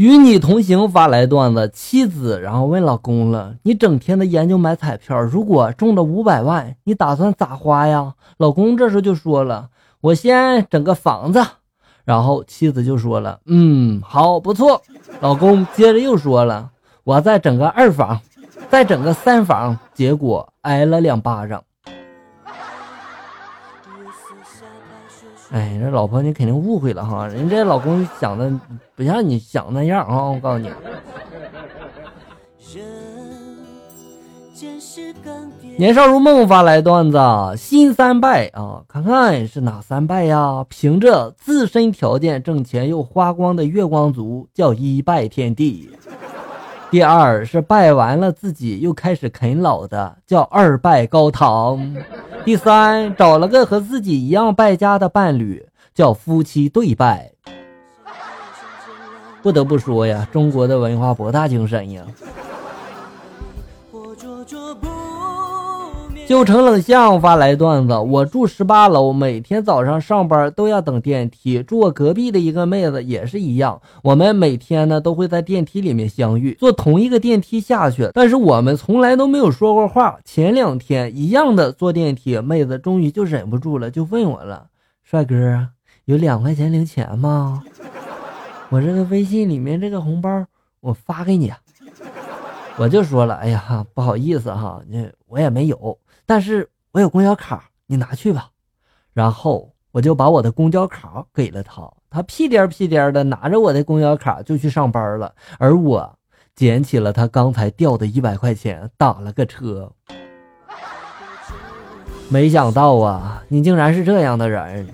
与你同行发来段子，妻子然后问老公了：“你整天的研究买彩票，如果中了五百万，你打算咋花呀？”老公这时候就说了：“我先整个房子。”然后妻子就说了：“嗯，好，不错。”老公接着又说了：“我再整个二房，再整个三房。”结果挨了两巴掌。哎，这老婆你肯定误会了哈，人家老公想的不像你想那样啊！我告诉你，年少如梦发来段子，新三拜啊，看看是哪三拜呀？凭着自身条件挣钱又花光的月光族叫一拜天地，第二是拜完了自己又开始啃老的叫二拜高堂。第三，找了个和自己一样败家的伴侣，叫夫妻对拜。不得不说呀，中国的文化博大精深呀。就成冷巷发来段子：我住十八楼，每天早上上班都要等电梯。住我隔壁的一个妹子也是一样，我们每天呢都会在电梯里面相遇，坐同一个电梯下去，但是我们从来都没有说过话。前两天一样的坐电梯，妹子终于就忍不住了，就问我了：“帅哥，有两块钱零钱吗？我这个微信里面这个红包我发给你。”我就说了：“哎呀，不好意思哈，那我也没有。”但是我有公交卡，你拿去吧。然后我就把我的公交卡给了他，他屁颠屁颠的拿着我的公交卡就去上班了，而我捡起了他刚才掉的一百块钱，打了个车。没想到啊，你竟然是这样的人。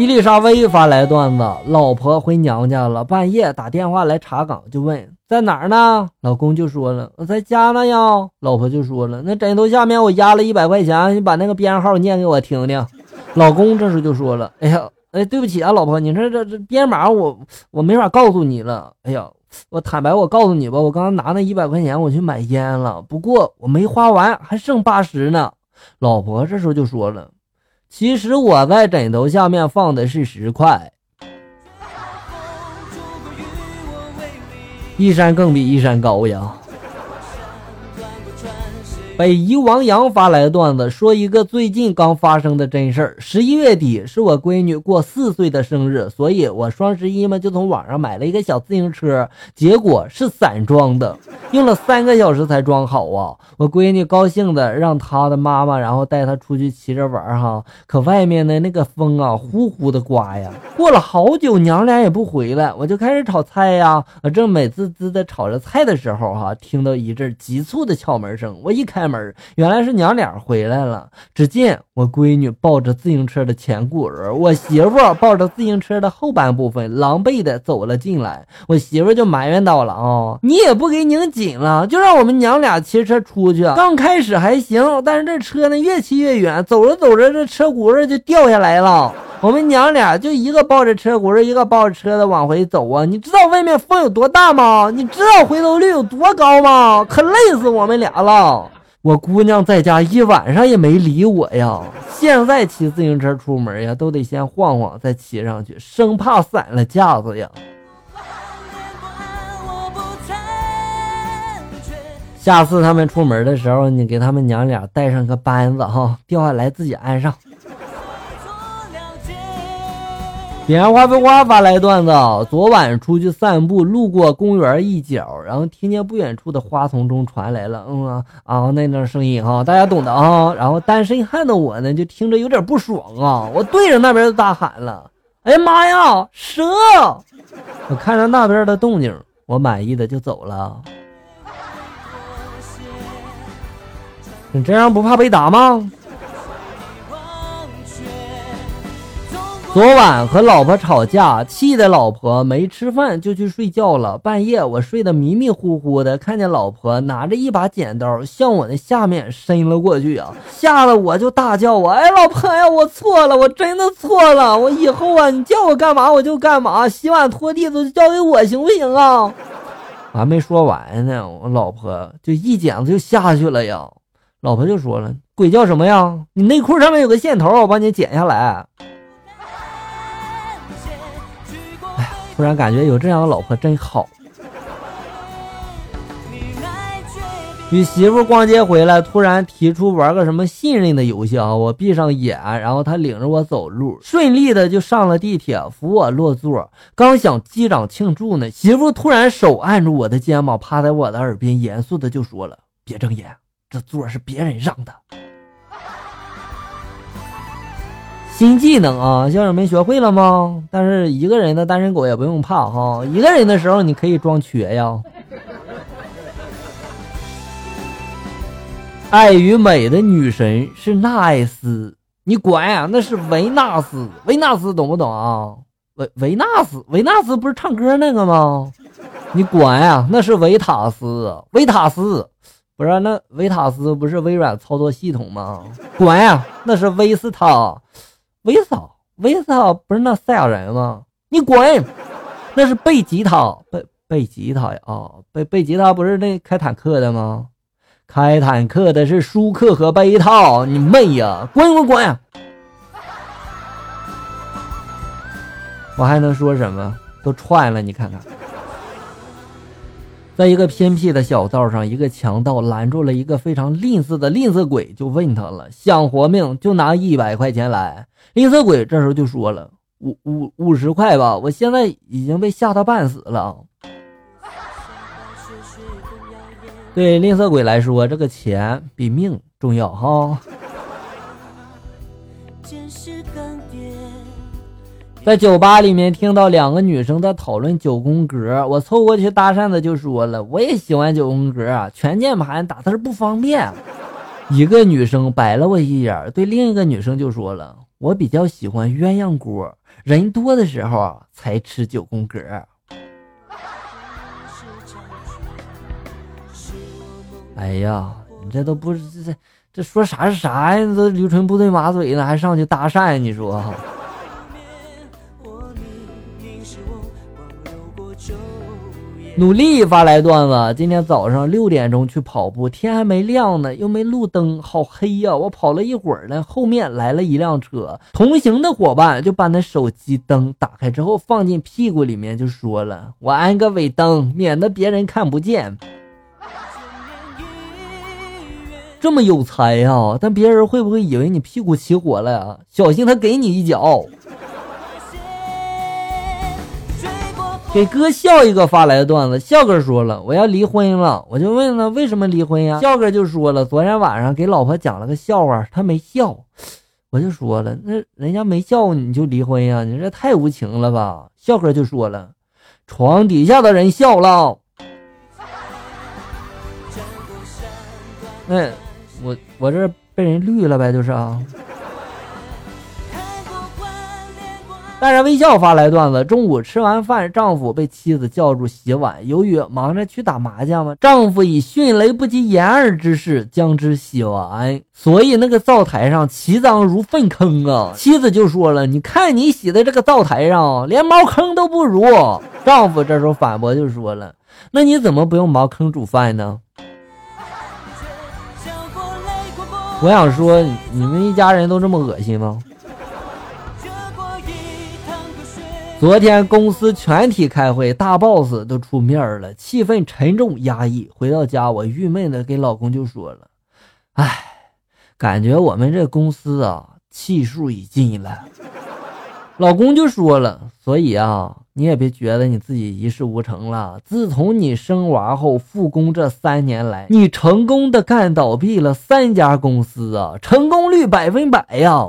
伊丽莎薇发来段子：老婆回娘家了，半夜打电话来查岗，就问在哪儿呢？老公就说了我在家呢呀。老婆就说了那枕头下面我压了一百块钱，你把那个编号念给我听听。老公这时就说了哎呀哎对不起啊老婆，你说这这编码我我没法告诉你了。哎呀我坦白我告诉你吧，我刚刚拿那一百块钱我去买烟了，不过我没花完，还剩八十呢。老婆这时候就说了。其实我在枕头下面放的是石块，一山更比一山高呀。北夷王阳发来的段子，说一个最近刚发生的真事儿。十一月底是我闺女过四岁的生日，所以我双十一嘛就从网上买了一个小自行车，结果是散装的，用了三个小时才装好啊！我闺女高兴的让她的妈妈然后带她出去骑着玩哈，可外面的那个风啊呼呼的刮呀。过了好久，娘俩也不回来，我就开始炒菜呀。我正美滋滋的炒着菜的时候哈，听到一阵急促的敲门声，我一开。门原来是娘俩回来了。只见我闺女抱着自行车的前轱辘，我媳妇抱着自行车的后半部分，狼狈的走了进来。我媳妇就埋怨到了：“啊，你也不给拧紧了，就让我们娘俩骑车出去。刚开始还行，但是这车呢越骑越远，走着走着这车轱辘就掉下来了。我们娘俩就一个抱着车轱辘，一个抱着车的往回走啊。你知道外面风有多大吗？你知道回头率有多高吗？可累死我们俩了。”我姑娘在家一晚上也没理我呀，现在骑自行车出门呀，都得先晃晃再骑上去，生怕散了架子呀。下次他们出门的时候，你给他们娘俩带上个扳子哈，掉下来自己安上。莲花飞花发来段子：昨晚出去散步，路过公园一角，然后听见不远处的花丛中传来了“嗯啊啊”那种声音哈，大家懂的啊。然后单身汉的我呢，就听着有点不爽啊，我对着那边就大喊了：“哎呀妈呀，蛇！”我看着那边的动静，我满意的就走了。你这样不怕被打吗？昨晚和老婆吵架，气的老婆没吃饭就去睡觉了。半夜我睡得迷迷糊糊的，看见老婆拿着一把剪刀向我的下面伸了过去啊！吓得我就大叫：“我哎，老婆呀，我错了，我真的错了，我以后啊，你叫我干嘛我就干嘛，洗碗拖地都交给我行不行啊？”我还没说完呢，我老婆就一剪子就下去了呀。老婆就说了：“鬼叫什么呀？你内裤上面有个线头，我帮你剪下来。”突然感觉有这样的老婆真好。与媳妇逛街回来，突然提出玩个什么信任的游戏啊！我闭上眼，然后他领着我走路，顺利的就上了地铁，扶我落座。刚想击掌庆祝呢，媳妇突然手按住我的肩膀，趴在我的耳边，严肃的就说了：“别睁眼，这座是别人让的。”新技能啊，校友们学会了吗？但是一个人的单身狗也不用怕哈，一个人的时候你可以装瘸呀。爱与美的女神是纳艾斯，你管呀？那是维纳斯，维纳斯懂不懂啊？维维纳斯，维纳斯不是唱歌那个吗？你管呀？那是维塔斯，维塔斯不是那维塔斯不是微软操作系统吗？管呀？那是维斯塔，维斯塔，维斯塔不是那赛亚人吗？你滚！那是贝吉塔，贝贝吉塔呀啊，贝贝吉塔不是那开坦克的吗？开坦克的是舒克和贝塔，你妹呀！滚滚滚！我还能说什么？都串了，你看看。在一个偏僻的小道上，一个强盗拦住了一个非常吝啬的吝啬鬼，就问他了：“想活命就拿一百块钱来。”吝啬鬼这时候就说了：“五五五十块吧，我现在已经被吓得半死了。”对吝啬鬼来说，这个钱比命重要哈。在酒吧里面听到两个女生在讨论九宫格，我凑过去搭讪的就说了：“我也喜欢九宫格啊，全键盘打字不方便。”一个女生白了我一眼，对另一个女生就说了：“我比较喜欢鸳鸯锅，人多的时候才吃九宫格。”哎呀，你这都不是这这这说啥是啥呀？这驴唇不对马嘴呢，还上去搭讪？你说？努力发来段子。今天早上六点钟去跑步，天还没亮呢，又没路灯，好黑呀！我跑了一会儿呢，后面来了一辆车，同行的伙伴就把那手机灯打开之后放进屁股里面，就说了：“我安个尾灯，免得别人看不见。”这么有才呀！但别人会不会以为你屁股起火了呀？小心他给你一脚！给哥笑一个发来的段子，笑哥说了我要离婚了，我就问他为什么离婚呀？笑哥就说了昨天晚上给老婆讲了个笑话，他没笑，我就说了那人家没笑你就离婚呀？你这太无情了吧？笑哥就说了床底下的人笑了，那。我我这被人绿了呗，就是啊。带着微笑发来段子：中午吃完饭，丈夫被妻子叫住洗碗，由于忙着去打麻将嘛，丈夫以迅雷不及掩耳之势将之洗完，所以那个灶台上奇脏如粪坑啊！妻子就说了：“你看你洗的这个灶台上，连茅坑都不如。”丈夫这时候反驳就说了：“那你怎么不用茅坑煮饭呢？”我想说，你们一家人都这么恶心吗？昨天公司全体开会，大 boss 都出面了，气氛沉重压抑。回到家，我郁闷的给老公就说了：“哎，感觉我们这公司啊，气数已尽了。”老公就说了：“所以啊。”你也别觉得你自己一事无成了。自从你生娃后复工这三年来，你成功的干倒闭了三家公司啊，成功率百分百呀！